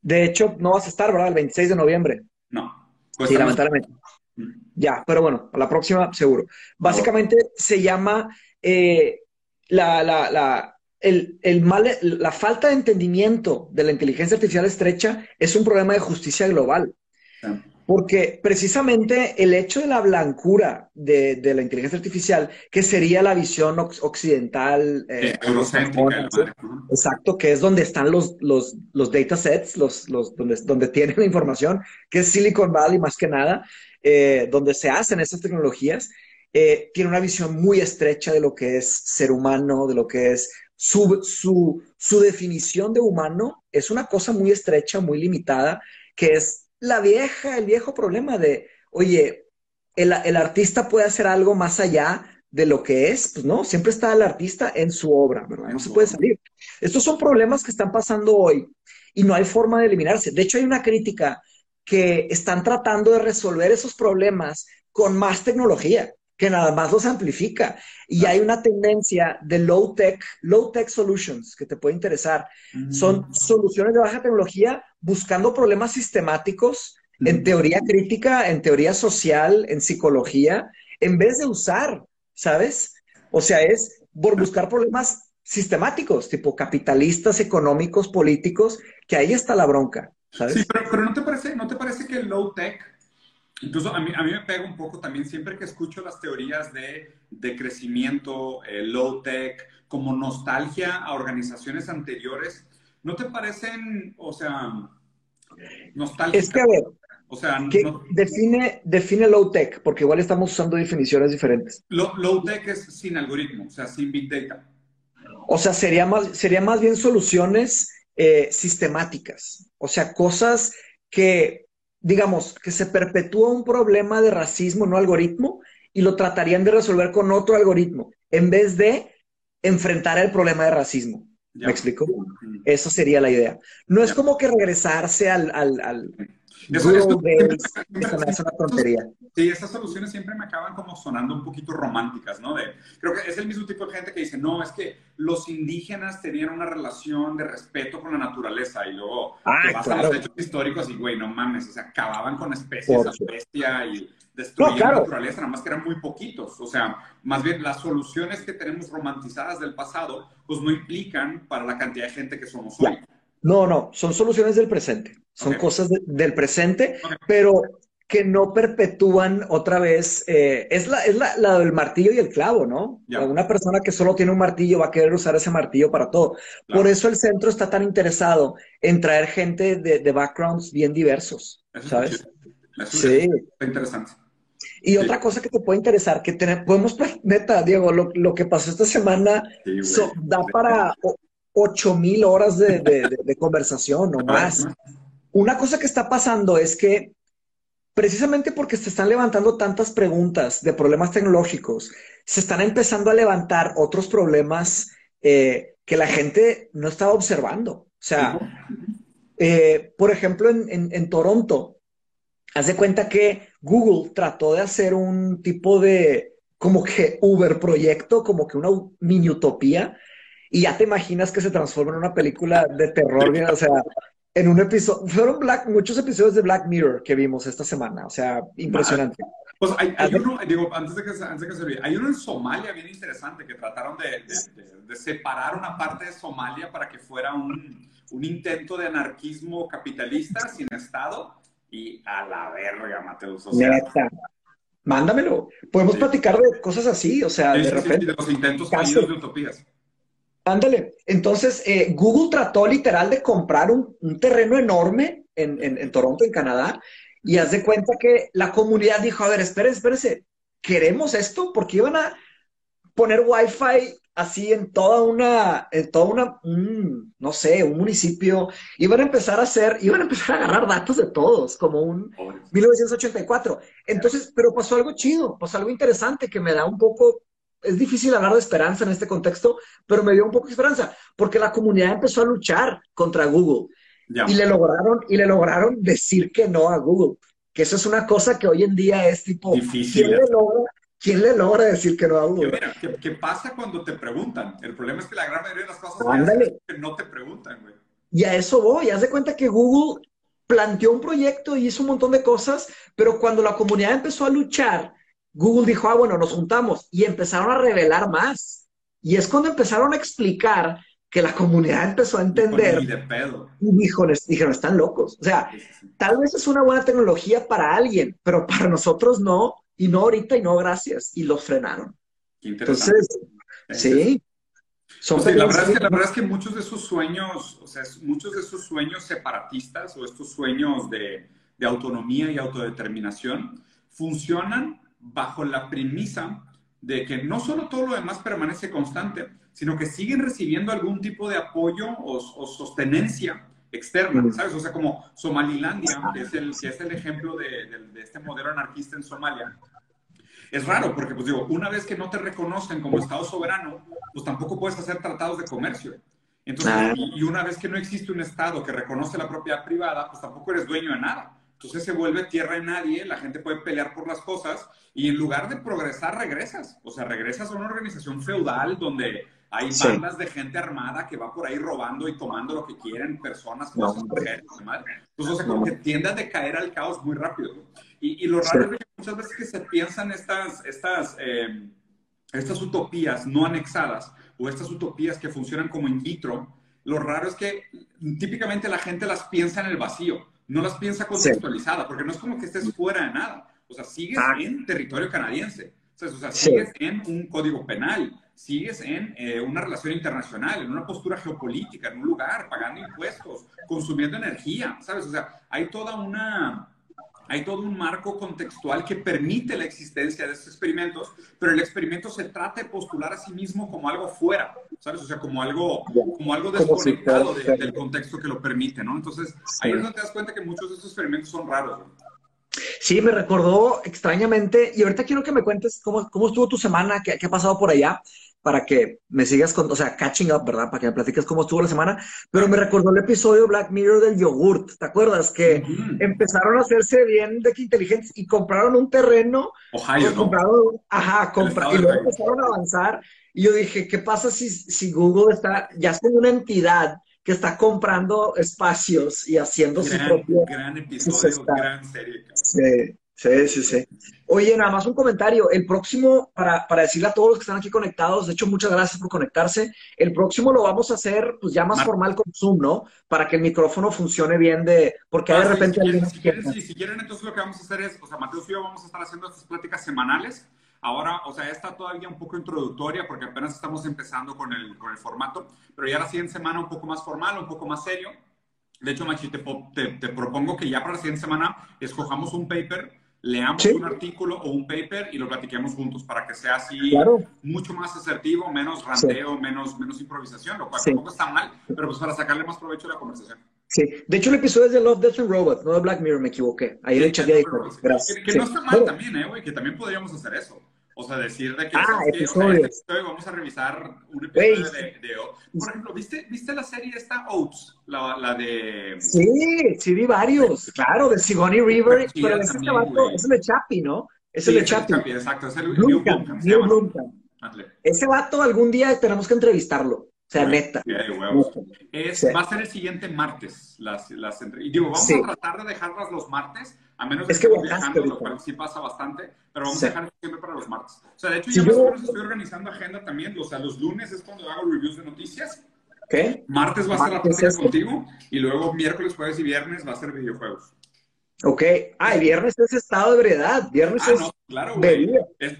De hecho, no vas a estar, ¿verdad? El 26 de noviembre. No. Pues sí, lamentablemente. Ya, pero bueno, a la próxima seguro. Básicamente se llama eh, la, la, la, el, el mal, la falta de entendimiento de la inteligencia artificial estrecha es un problema de justicia global. Porque precisamente el hecho de la blancura de, de la inteligencia artificial, que sería la visión occidental, eh, exacto, que es donde están los, los, los datasets, los, los, donde, donde tienen la información, que es Silicon Valley más que nada, eh, donde se hacen esas tecnologías, eh, tiene una visión muy estrecha de lo que es ser humano, de lo que es su, su, su definición de humano, es una cosa muy estrecha, muy limitada, que es la vieja, el viejo problema de, oye, el, artista puede hacer algo más allá de lo que es, pues no, siempre está el artista en su obra, ¿verdad? No se puede salir. Estos son problemas que están pasando hoy y no hay forma de eliminarse. De hecho, hay una crítica que están tratando de resolver esos problemas con más tecnología que nada más los amplifica. Y hay una tendencia de low tech, low tech solutions que te puede interesar. Son mm. soluciones de baja tecnología buscando problemas sistemáticos en mm. teoría crítica, en teoría social, en psicología, en vez de usar, ¿sabes? O sea, es por buscar problemas sistemáticos, tipo capitalistas, económicos, políticos, que ahí está la bronca. ¿Sabes? Sí, pero, pero ¿no, te parece, ¿no te parece que el low tech Incluso a mí, a mí me pega un poco también siempre que escucho las teorías de, de crecimiento, eh, low tech, como nostalgia a organizaciones anteriores. ¿No te parecen, o sea, nostálgicas? Es que a ver, o sea, define, define low tech, porque igual estamos usando definiciones diferentes. Low, tech es sin algoritmo, o sea, sin big data. O sea, sería más, sería más bien soluciones eh, sistemáticas, o sea, cosas que digamos, que se perpetúa un problema de racismo no algoritmo y lo tratarían de resolver con otro algoritmo, en vez de enfrentar el problema de racismo. ¿Me explico? Eso sería la idea. No es como que regresarse al, al eso, es una tontería. Sí, esas soluciones siempre me acaban como sonando un poquito románticas, ¿no? De, creo que es el mismo tipo de gente que dice, no, es que los indígenas tenían una relación de respeto con la naturaleza y luego ah, te vas a los hechos históricos y, güey, no mames, o sea, acababan con especies a bestia y destruían la naturaleza, nada más que eran muy poquitos. O sea, más bien las soluciones que tenemos romantizadas del pasado, pues no implican para la cantidad de gente que somos hoy. No, no, son soluciones del presente. Son cosas del presente, pero que no perpetúan otra vez. Eh, es la, es la, del martillo y el clavo, ¿no? Una persona que solo tiene un martillo va a querer usar ese martillo para todo. Por eso el centro está tan interesado en traer gente de, backgrounds bien diversos, ¿sabes? sí. interesante. Y otra cosa que te puede interesar, que podemos, neta, Diego, lo, que pasó esta semana da para ocho mil horas de, de conversación o más. Una cosa que está pasando es que precisamente porque se están levantando tantas preguntas de problemas tecnológicos, se están empezando a levantar otros problemas eh, que la gente no estaba observando. O sea, eh, por ejemplo, en, Toronto, haz de cuenta que Google trató de hacer un tipo de como que Uber proyecto, como que una mini utopía, y ya te imaginas que se transforma en una película de terror, o sea, en un episodio, fueron Black, muchos episodios de Black Mirror que vimos esta semana, o sea, impresionante. Pues hay, uno, digo, antes de que, antes de que se olvide, hay uno en Somalia bien interesante que trataron de, de, separar una parte de Somalia para que fuera un, un, intento de anarquismo capitalista sin Estado y a la verga, Mateus. O sea, Mándamelo. Podemos platicar de cosas así, o sea, de repente. de los intentos fallidos de utopías. Ándale. Entonces, eh, Google trató literal de comprar un, terreno enorme en, Toronto, en Canadá, y haz de cuenta que la comunidad dijo, a ver, espérense, espérense, ¿queremos esto? Porque iban a poner Wi-Fi así en toda una, en toda una, no sé, un municipio, iban a empezar a hacer, iban a empezar a agarrar datos de todos, como un 1984. Entonces, pero pasó algo chido, pasó algo interesante que me da un poco es difícil hablar de esperanza en este contexto, pero me dio un poco de esperanza, porque la comunidad empezó a luchar contra Google. Y le lograron, y le lograron decir que no a Google. Que eso es una cosa que hoy en día es tipo, Difícil. ¿quién, le logra, ¿quién le logra decir que no a Google? Mira, ¿qué, ¿qué, pasa cuando te preguntan? El problema es que la gran mayoría de las cosas que no te preguntan, güey. Y a eso voy, haz de cuenta que Google planteó un proyecto y hizo un montón de cosas, pero cuando la comunidad empezó a luchar, Google dijo, ah, bueno, nos juntamos y empezaron a revelar más. Y es cuando empezaron a explicar que la comunidad empezó a entender. Y de pedo. Y dijo, dijeron, están locos. O sea, tal vez es una buena tecnología para alguien, pero para nosotros no, y no ahorita y no gracias. Y los frenaron. Entonces, sí. Son la, verdad es que, la verdad es que muchos de esos sueños, o sea, muchos de esos sueños separatistas o estos sueños de, de autonomía y autodeterminación funcionan bajo la premisa de que no solo todo lo demás permanece constante, sino que siguen recibiendo algún tipo de apoyo o, sostenencia externa. ¿sabes? O sea, como Somalilandia, que es el, que es el ejemplo de, de, este modelo anarquista en Somalia. Es raro, porque, pues digo, una vez que no te reconocen como Estado soberano, pues tampoco puedes hacer tratados de comercio. Entonces, y, y una vez que no existe un Estado que reconoce la propiedad privada, pues tampoco eres dueño de nada. Entonces se vuelve tierra de nadie, la gente puede pelear por las cosas y en lugar de progresar, regresas. O sea, regresas a una organización feudal donde hay bandas de gente armada que va por ahí robando y tomando lo que quieren, personas, cosas, mujeres, demás. Entonces, o sea, como que tiende a decaer al caos muy rápido. Y, y lo raro es que muchas veces que se piensan estas, estas, eh, estas utopías no anexadas o estas utopías que funcionan como in vitro, lo raro es que típicamente la gente las piensa en el vacío no las piensa contextualizada, porque no es como que estés fuera de nada. O sea, sigues ah. en territorio canadiense. O sea, sigues en un código penal, sigues en eh, una relación internacional, en una postura geopolítica, en un lugar, pagando impuestos, consumiendo energía, ¿sabes? O sea, hay toda una, hay todo un marco contextual que permite la existencia de estos experimentos, pero el experimento se trata de postular a sí mismo como algo fuera, ¿sabes? O sea, como algo, como algo desconectado del contexto que lo permite, ¿no? Entonces, ahí es donde te das cuenta que muchos de estos experimentos son raros. Sí, me recordó extrañamente, y ahorita quiero que me cuentes cómo, cómo estuvo tu semana, qué, qué ha pasado por allá para que me sigas con, o sea, catching up, ¿verdad? Para que me platiques cómo estuvo la semana. Pero me recordó el episodio Black Mirror del yogurt, ¿te acuerdas? Que empezaron a hacerse bien de que inteligentes y compraron un terreno. Ohio, ¿no? Compraron, ajá, compra, y luego empezaron a avanzar. Y yo dije, ¿qué pasa si, si Google está, ya es una entidad que está comprando espacios y haciendo su propio... Gran episodio, gran serie. Sí. Sí, sí, sí. Oye, nada más un comentario. El próximo, para, para, decirle a todos los que están aquí conectados, de hecho, muchas gracias por conectarse. El próximo lo vamos a hacer, pues ya más formal con Zoom, ¿no? Para que el micrófono funcione bien de. Porque de repente. Si quieren, si, quieren, entonces lo que vamos a hacer es, o sea, Mateo y yo vamos a estar haciendo estas pláticas semanales. Ahora, o sea, está todavía un poco introductoria porque apenas estamos empezando con el, con el formato, pero ya la siguiente semana un poco más formal, un poco más serio. De hecho, Machi, te, te, te propongo que ya para la siguiente semana escojamos un paper leamos un artículo o un paper y lo platiquemos juntos para que sea así mucho más asertivo, menos ranteo, menos, menos improvisación, lo cual tampoco está mal, pero pues para sacarle más provecho a la conversación. Sí, de hecho el episodio es de Love, Death and Robots, no de Black Mirror, me equivoqué. Ahí le echaría Gracias. Que, que no está mal también, eh, güey, que también podríamos hacer eso. O sea, decir de que ah, este vamos a revisar un episodio de, de, Por ejemplo, ¿viste, ¿viste la serie esta Oats? La, la de... Sí, sí vi varios. Claro, de Sigourney River. Pero ese también, vato, es el de Chappie, ¿no? Es el de Chappie. Exacto, es el Blumkamp, Neil Blumkamp. Ese vato algún día tenemos que entrevistarlo. Sea, neta. Es, Va a ser el siguiente martes. Las, las y digo, vamos a tratar de dejarlas los martes a menos es que, que viajando, lo cual sí pasa bastante, pero vamos a dejar siempre para los martes. O sea, de hecho, yo más o menos estoy organizando agenda también. O sea, los lunes es cuando hago reviews de noticias. ¿Qué? Martes va a ser la plática contigo y luego miércoles, jueves y viernes va a ser videojuegos. Ok. Ah, y viernes es estado de veredad. Viernes ah, es. No, claro, güey.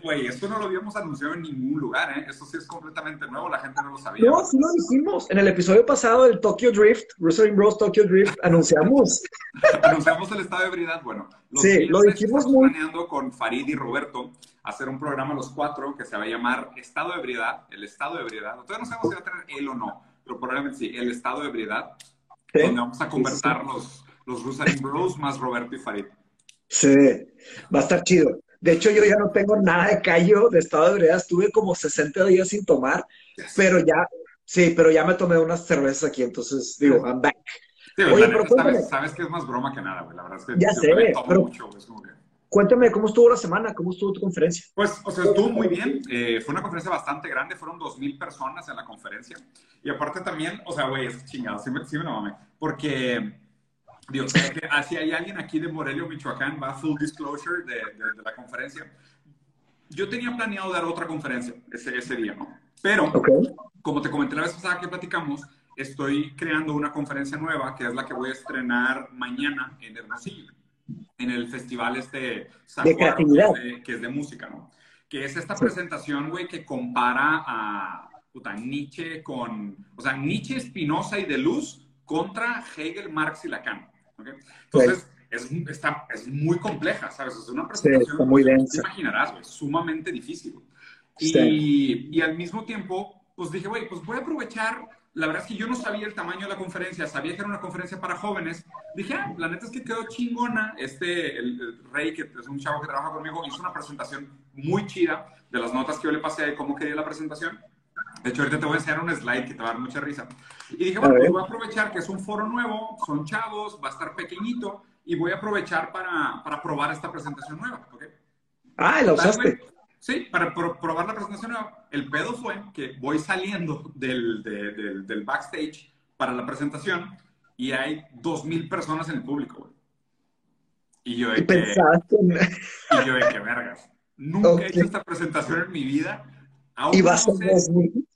güey. Esto no lo habíamos anunciado en ningún lugar, ¿eh? Esto sí es completamente nuevo, la gente no lo sabía. No, sí lo dijimos. En el episodio pasado del Tokyo Drift, Russell Bros. Tokyo Drift, anunciamos. anunciamos el estado de ebriedad. Bueno, los sí, lo dijimos muy. planeando con Farid y Roberto hacer un programa los cuatro que se va a llamar Estado de Ebriedad, el Estado de Ebriedad. Todavía no sabemos si va a tener él o no, pero probablemente sí, el Estado de Ebriedad, donde vamos a conversar los, los Russell Bros. más Roberto y Farid. Sí, va a estar chido. De hecho, yo ya no tengo nada de callo de estado de ebriedad. Estuve como 60 días sin tomar, pero ya, sí, pero ya me tomé unas cervezas aquí, entonces digo, I'm back. Oye, pero sabes, sabes, que es más broma que nada, güey. La verdad es que ya sé, pero... mucho, Cuéntame, ¿cómo estuvo la semana? ¿Cómo estuvo tu conferencia? Pues, o sea, estuvo muy bien. Eh, fue una conferencia bastante grande, fueron 2.000 personas en la conferencia. Y aparte también, o sea, güey, es chingado, sí me, sí me lo mame. Porque, Dios, ah, si hay alguien aquí de Morelia, Michoacán, va full disclosure de, de, la conferencia. Yo tenía planeado dar otra conferencia ese, ese día, ¿no? Pero, como te comenté la vez pasada que platicamos, estoy creando una conferencia nueva, que es la que voy a estrenar mañana en Hermosillo en el festival este de creatividad. Que, es de música, ¿no? Que es esta presentación, güey, que compara a puta, Nietzsche con, o sea, Nietzsche, Spinoza y Deleuze contra Hegel, Marx y Lacan. ¿Okay? Entonces, es, está, es muy compleja, ¿sabes? Es una presentación, sí, muy densa. Te imaginarás, güey, sumamente difícil. Y, y al mismo tiempo, pues dije, güey, pues voy a aprovechar la verdad es que yo no sabía el tamaño de la conferencia, sabía que era una conferencia para jóvenes. Dije, ah, la neta es que quedó chingona. Este, el, Rey, que es un chavo que trabaja conmigo, hizo una presentación muy chida de las notas que yo le pasé de cómo quería la presentación. De hecho, ahorita te voy a enseñar un slide que te va a dar mucha risa. Y dije, bueno, pues voy a aprovechar que es un foro nuevo, son chavos, va a estar pequeñito, y voy a aprovechar para, para probar esta presentación nueva. ¿okay? Ah, la usaste. Sí, para probar la presentación. El pedo fue que voy saliendo del, del, backstage para la presentación y hay dos mil personas en el público, güey. Y yo de que... Y yo de que, vergas. Nunca he hecho esta presentación en mi vida. Aún ¿Y vas a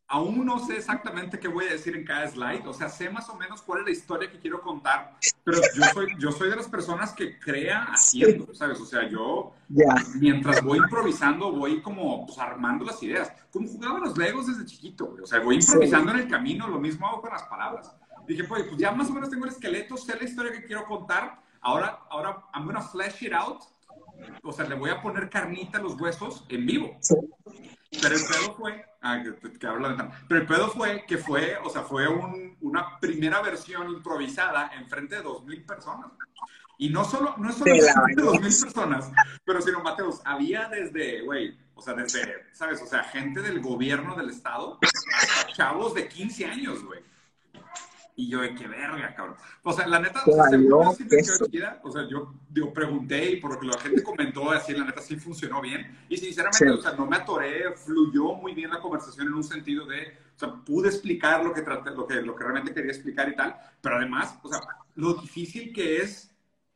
aún no sé exactamente qué voy a decir en cada slide, o sea, sé más o menos cuál es la historia que quiero contar, pero yo soy, yo soy de las personas que crea haciendo, ¿sabes? O sea, yo mientras voy improvisando, voy como pues, armando las ideas, como jugaba los Legos desde chiquito, o sea, voy improvisando en el camino, lo mismo hago con las palabras. Dije, pues, pues ya más o menos tengo el esqueleto, sé la historia que quiero contar, ahora, ahora I'm gonna flesh it out, o sea, le voy a poner carnita a los huesos en vivo. Pero el pedo fue, ah, que, habla pero el pedo fue que fue, o sea, fue un, una primera versión improvisada en frente de dos mil personas. Y no solo, no es solo de dos mil personas, pero sino, Mateus, había desde, güey, o sea, desde, ¿sabes? O sea, gente del gobierno del estado hasta chavos de 15 años, güey. Y yo, de qué verga, cabrón. O sea, la neta, o sea, o sea, yo digo, pregunté y por lo que la gente comentó, así, la neta sí funcionó bien. Y sinceramente, o sea, no me atoré, fluyó muy bien la conversación en un sentido de, o sea, pude explicar lo que, traté, lo que, lo que realmente quería explicar y tal, pero además, o sea, lo difícil que es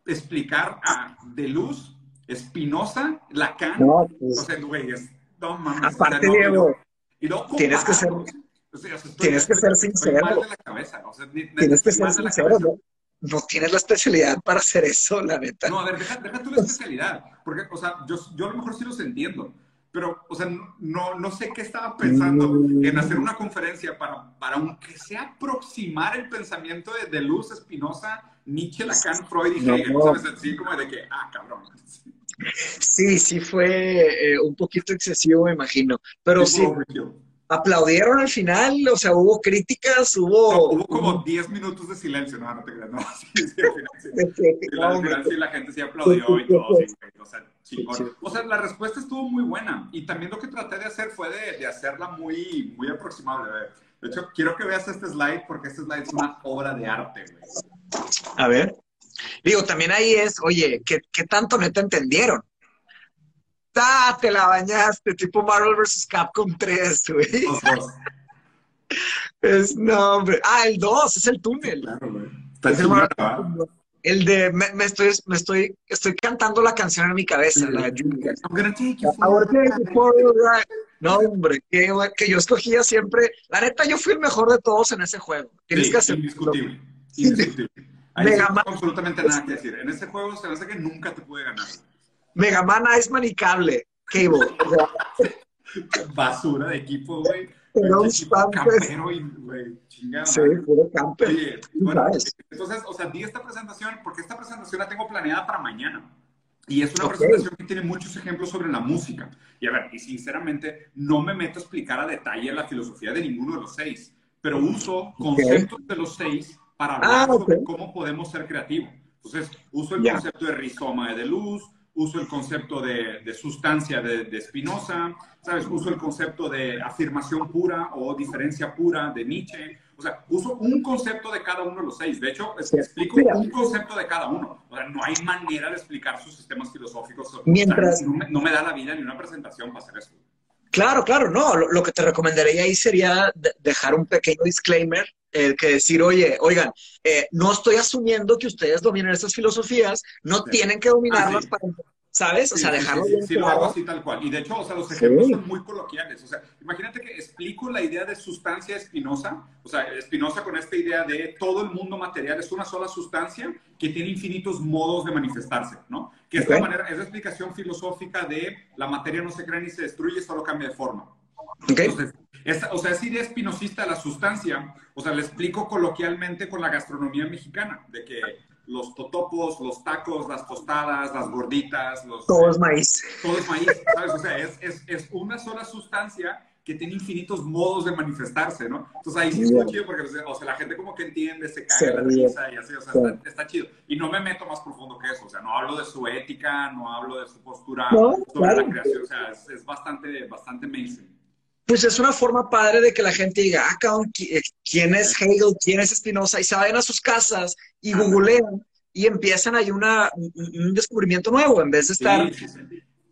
explicar a De Luz, Espinosa, Lacan, no, pues, o sea, güey, es, no mames. Aparte, Diego, y luego, tienes que ser tienes que ser sincero. tienes que ser sincero, ¿no? no tienes la especialidad para hacer eso, la neta. No, a ver, deja, deja tú la especialidad. Porque, o sea, yo, yo a lo mejor sí los entiendo. Pero, o sea, no, no sé qué estaba pensando mm. en hacer una conferencia para, para aunque sea aproximar el pensamiento de, de Luz, Espinosa, Nietzsche, Lacan, Freud y Hegel. No. ¿Sabes? Así como de que, ah, cabrón. Sí, sí fue eh, un poquito excesivo, me imagino. Pero sí, aplaudieron al final, o sea, hubo críticas, hubo... hubo como 10 minutos de silencio, no, no te creas, no, sí, sí, al final, sí. sí, la, al final sí, la gente sí aplaudió y todo, sí, o sea, chingón. O sea, la respuesta estuvo muy buena y también lo que traté de hacer fue de, de hacerla muy, muy aproximable. De hecho, quiero que veas este slide porque este slide es una obra de arte, güey. A ver. Digo, también ahí es, oye, ¿qué, qué tanto neta entendieron? Te la bañaste, tipo Marvel vs. Capcom 3, güey. Es, no, hombre. Ah, el 2, es el túnel. Claro, güey. el, de, me, estoy, me estoy, estoy cantando la canción en mi cabeza, la take you for No, hombre, que, que, yo escogía siempre. La neta, yo fui el mejor de todos en ese juego. Tienes sí, que hacer. Indiscutible. Indiscutible. Ahí no absolutamente nada que decir. En ese juego se me hace que nunca te pude ganar. Mega Man es manicable. Cable. Basura de equipo, güey. Pero un campero y, güey, chingada. Sí, puro camper. Sí, bueno, entonces, o sea, di esta presentación, porque esta presentación la tengo planeada para mañana. Y es una presentación que tiene muchos ejemplos sobre la música. Y a ver, y sinceramente, no me meto a explicar a detalle la filosofía de ninguno de los seis, pero uso conceptos de los seis para hablar ah, sobre cómo podemos ser creativos. Entonces, uso el concepto de rizoma de luz, uso el concepto de, sustancia de, Spinoza, ¿sabes? Uso el concepto de afirmación pura o diferencia pura de Nietzsche, O sea, uso un concepto de cada uno de los seis. De hecho, explico un concepto de cada uno. O sea, no hay manera de explicar sus sistemas filosóficos. Mientras... no, me, da la vida ni una presentación para hacer eso. Claro, claro, no. Lo, que te recomendaría ahí sería dejar un pequeño disclaimer, eh, que decir, oye, oigan, eh, no estoy asumiendo que ustedes dominen estas filosofías, no tienen que dominarlas ah, para ¿sabes? O sea, dejarlo sí, sí, lo hago así tal cual. Y de hecho, o sea, los ejemplos son muy coloquiales. O sea, imagínate que explico la idea de sustancia espinosa, o sea, espinosa con esta idea de todo el mundo material es una sola sustancia que tiene infinitos modos de manifestarse, ¿no? Que es la manera, es la explicación filosófica de la materia no se crea ni se destruye, solo cambia de forma. Entonces, o sea, esa idea espinosista la sustancia, o sea, le explico coloquialmente con la gastronomía mexicana, de que los totopos, los tacos, las tostadas, las gorditas, los... Todo es maíz. Todo es maíz, ¿sabes? O sea, es, es, es una sola sustancia que tiene infinitos modos de manifestarse, ¿no? Entonces ahí sí está chido porque, o sea, la gente como que entiende, se cae la risa y así, o sea, está, chido. Y no me meto más profundo que eso, o sea, no hablo de su ética, no hablo de su postura sobre la creación, o sea, es, es, bastante, bastante mainstream. Pues es una forma padre de que la gente diga, ah, ¿quién es Hegel? ¿Quién es Spinoza? Y se vayan a sus casas y googlean y empiezan ahí una, un descubrimiento nuevo en vez de estar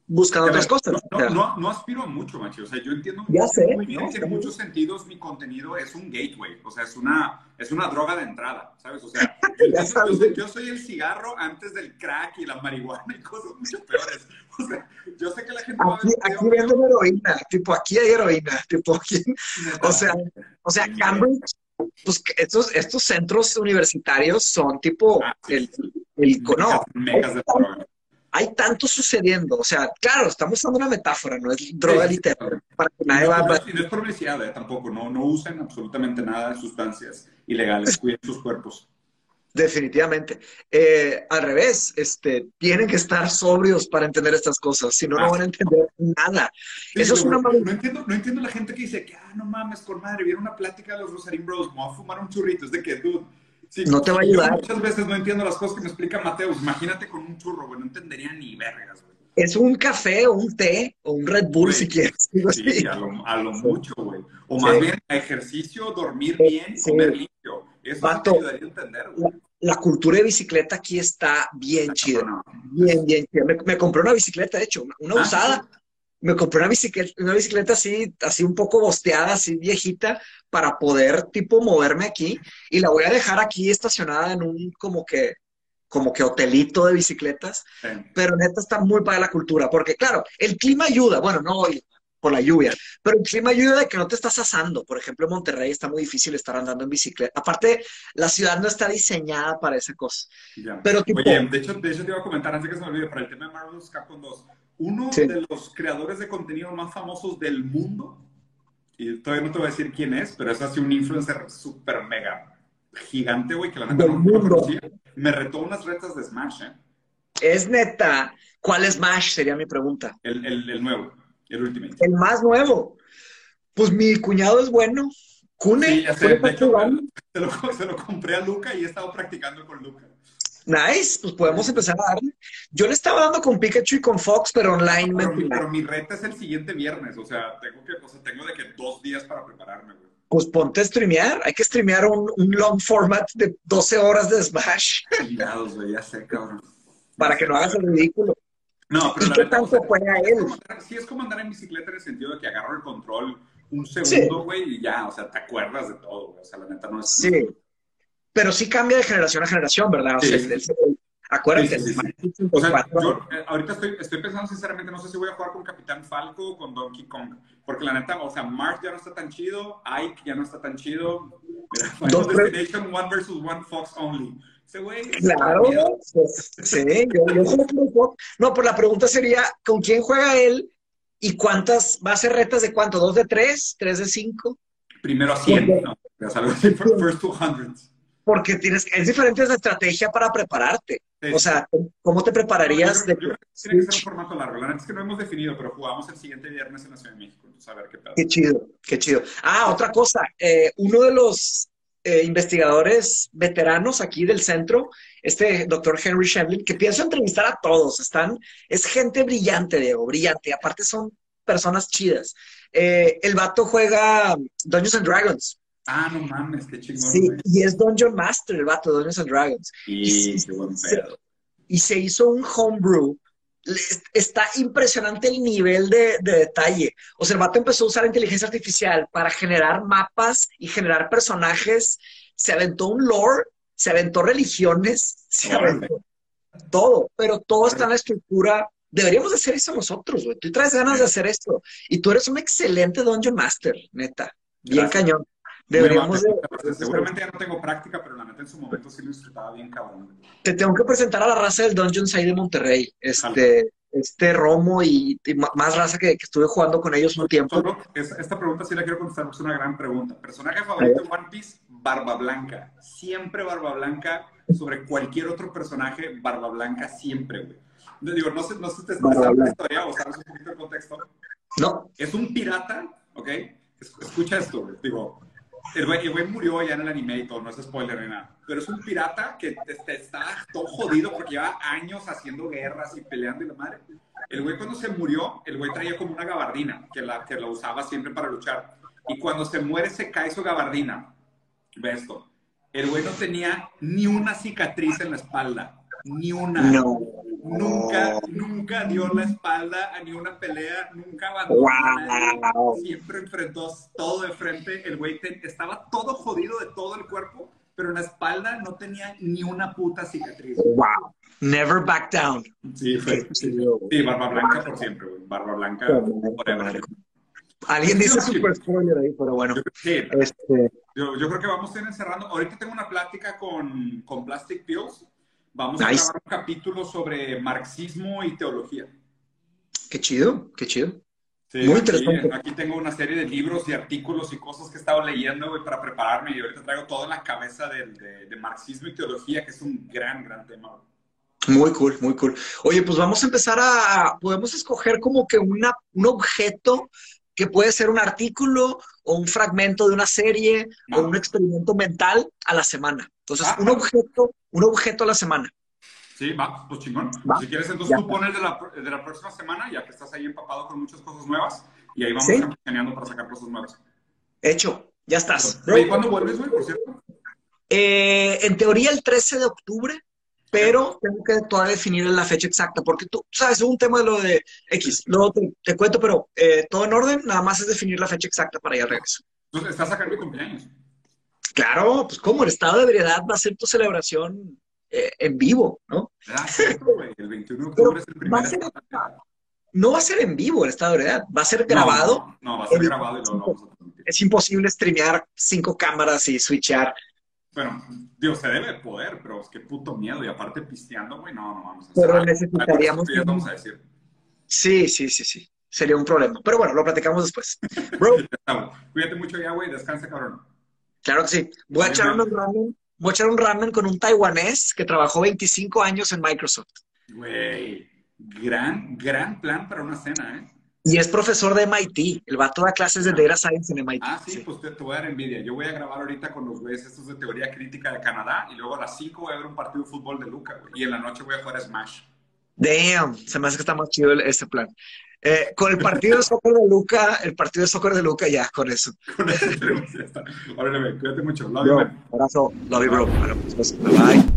buscando otras cosas. No, no, aspiro a mucho, macho. O sea, yo entiendo muy bien que en muchos sentidos mi contenido es un gateway. O sea, es una, es una droga de entrada, ¿sabes? O sea, yo, soy, el cigarro antes del crack y la marihuana y cosas mucho peores. O sea, yo sé que la gente... Aquí, aquí venden heroína. Tipo, aquí hay heroína. Tipo, aquí... O sea, o sea, Cambridge pues estos, estos centros universitarios son tipo ah, el, el no, hay tanto sucediendo. O sea, claro, estamos usando una metáfora, no es droga literal. Para que nadie no, no, es publicidad eh, tampoco, no, no usen absolutamente nada de sustancias ilegales, cuiden sus cuerpos. Definitivamente. Eh, al revés, este, tienen que estar sobrios para entender estas cosas, si no, no van a entender nada. Eso es una no, entiendo, no entiendo la gente que dice que, ah, no mames, con madre, viene una plática de los Rosarín Bros, me voy a fumar un churrito, es de que, dude, no te va a ayudar. muchas veces no entiendo las cosas que me explica Mateus. Imagínate con un churro, güey. No entendería ni vergas, güey. Es un café o un té o un Red Bull si quieres. Sí, a lo, a lo, mucho, güey. O más bien ejercicio, dormir bien, comer limpio. Eso te ayudaría a entender, güey. La, cultura de bicicleta aquí está bien chida. Bien, bien chida. Me, compré una bicicleta, de hecho, una, ah, usada me compré una bicicleta, una bicicleta así, así un poco bosteada, así viejita, para poder tipo moverme aquí y la voy a dejar aquí estacionada en un como que como que hotelito de bicicletas, pero neta está muy para la cultura, porque claro, el clima ayuda, bueno, no hoy por la lluvia, pero el clima ayuda de que no te estás asando, por ejemplo, en Monterrey está muy difícil estar andando en bicicleta, aparte, la ciudad no está diseñada para esa cosa. Pero Oye, de hecho, de hecho te iba a comentar antes que se me olvide, para el tema de Marvel's Capcom 2, uno de los creadores de contenido más famosos del mundo, y todavía no te voy a decir quién es, pero es así un influencer súper mega gigante, güey, que la neta no, conocía, me retó unas retas de Smash, ¿eh? Es neta. ¿Cuál Smash? Sería mi pregunta. El, el, el nuevo, el último. El más nuevo. Pues mi cuñado es bueno. Cune. Sí, ya sé. De hecho, se lo, se lo compré a Luca y he estado practicando con Luca. Nice, pues podemos empezar a darle. Yo le estaba dando con Pikachu y con Fox, pero online. Pero, mi, pero mi reta es el siguiente viernes, o sea, tengo que, o sea, tengo de que dos días para prepararme, güey. Pues ponte a streamear, hay que streamear un, un long format de 12 horas de Smash. Cuidados, güey, ya sé, cabrón. Para que no hagas el ridículo. No, pero ¿Y qué tanto juega él? sí, es como andar en bicicleta en el sentido de que agarro el control un segundo, güey, y ya, o sea, te acuerdas de todo, güey. O sea, la neta no es. Sí pero sí cambia de generación a generación, ¿verdad? O sea, acuérdate. o sea, yo eh, ahorita estoy, estoy, pensando sinceramente, no sé si voy a jugar con Capitán Falco o con Donkey Kong, porque la neta, o sea, Mark ya no está tan chido, Ike ya no está tan chido, Destination One versus One Fox Only. Ese güey. Claro, pues, sí, yo, yo juego. No, pues la pregunta sería, ¿con quién juega él y cuántas, va a ser retas de cuánto? ¿Dos de tres? ¿Tres de cinco? Primero a 100, ¿no? Ya salgo first 200 porque tienes, es diferente esa estrategia para prepararte. O sea, ¿cómo te prepararías? de... tiene que ser un formato largo. La verdad es que no hemos definido, pero jugamos el siguiente viernes en la Ciudad de México. Entonces, a ver qué tal. Qué chido, qué chido. Ah, otra cosa. Eh, uno de los eh, investigadores veteranos aquí del centro, este doctor Henry Shevlin, que pienso entrevistar a todos. Están, es gente brillante, Diego, brillante. Aparte son personas chidas. Eh, el vato juega Dungeons and Dragons. Ah, no mames, qué chingón. Sí, y es Dungeon Master, el vato de Dungeons and Dragons. Y, qué buen pedo. Y se hizo un homebrew. Está impresionante el nivel de, de, detalle. O sea, el vato empezó a usar inteligencia artificial para generar mapas y generar personajes. Se aventó un lore, se aventó religiones, se aventó todo, pero todo está en la estructura deberíamos hacer eso nosotros, güey. Tú traes ganas de hacer esto. Y tú eres un excelente Dungeon Master, neta. Bien cañón. Deberíamos Seguramente ya no tengo práctica, pero la neta en su momento sí lo disfrutaba bien cabrón. Te tengo que presentar a la raza del Dungeon Side de Monterrey. Este, este Romo y, más raza que, estuve jugando con ellos un tiempo. esta pregunta sí la quiero contestar porque es una gran pregunta. Personaje favorito en One Piece, Barba Blanca. Siempre Barba Blanca. Sobre cualquier otro personaje, Barba Blanca siempre, güey. Digo, no sé, no sé si te sabes la historia o sabes un poquito el contexto. No. Es un pirata, ¿ok? Escucha esto, güey. Digo, el güey, murió ya en el anime y todo, no es spoiler ni nada. Pero es un pirata que este, está todo jodido porque lleva años haciendo guerras y peleando y la madre. El güey cuando se murió, el güey traía como una gabardina que la, que la usaba siempre para luchar. Y cuando se muere se cae su gabardina. Ve esto. El güey no tenía ni una cicatriz en la espalda. Ni una. No. Nunca, nunca dio la espalda a ni una pelea, nunca abandonó. Siempre enfrentó todo de frente. El güey estaba todo jodido de todo el cuerpo, pero en la espalda no tenía ni una puta cicatriz. Wow. Never back down. Sí, fue. Sí, barba blanca por siempre, Barba blanca forever. Alguien dice super spoiler ahí, pero bueno. este... yo, yo, creo que vamos a ir encerrando. Ahorita tengo una plática con, con Plastic Pills Vamos a grabar un capítulo sobre marxismo y teología. Qué chido, qué chido. Muy interesante. Aquí, tengo una serie de libros y artículos y cosas que he estado leyendo para prepararme y ahorita traigo todo en la cabeza de, marxismo y teología, que es un gran, gran tema. Muy cool, muy cool. Oye, pues vamos a empezar a, podemos escoger como que una, un objeto que puede ser un artículo o un fragmento de una serie o un experimento mental a la semana. Entonces, ah, un objeto, un objeto a la semana. Sí, va, pues chingón. Si quieres, entonces tú pones de la, de la, próxima semana, ya que estás ahí empapado con muchas cosas nuevas, y ahí vamos ¿Sí? para sacar cosas nuevas. Hecho, ya estás. ¿Y cuándo vuelves, güey, por cierto? Eh, en teoría el 13 de octubre, pero tengo que todavía definir la fecha exacta, porque tú sabes, es un tema de lo de X, luego te, cuento, pero eh, todo en orden, nada más es definir la fecha exacta para ir al regreso. Entonces, estás sacando mi cumpleaños. Claro, pues como el estado de ebriedad va a ser tu celebración eh, en vivo, ¿no? Ah, güey. El 21 de octubre es el primer No va a ser en vivo el estado de ebriedad, va a ser grabado. No, va a ser grabado y lo vamos a Es imposible streamear cinco cámaras y switchar. Bueno, Dios, se debe poder, pero es que puto miedo. Y aparte pisteando, güey, no, no vamos a hacer. Pero necesitaríamos. Vamos a decir. Sí, sí, sí, sí. Sería un problema. Pero bueno, lo platicamos después. Bro. Cuídate mucho ya, güey. Descansa, cabrón. Claro que sí. Voy a echar unos ramen. Voy a echar un ramen con un taiwanés que trabajó 25 años en Microsoft. Güey, gran, gran plan para una cena, ¿eh? Y es profesor de MIT. El vato da clases de Data Science en MIT. Ah, sí, pues te, voy a dar envidia. Yo voy a grabar ahorita con los güeyes estos de teoría crítica de Canadá y luego a las 5 voy a ver un partido de fútbol de Luca, güey. Y en la noche voy a jugar Smash. Damn, se me hace que está más chido ese plan. Eh, con el partido de soccer de Luca, el partido de soccer de Luca, ya, con eso. Con eso ya está. Órale, cuídate mucho. Love you, Abrazo. Love you, bro. Bueno, pues, bye.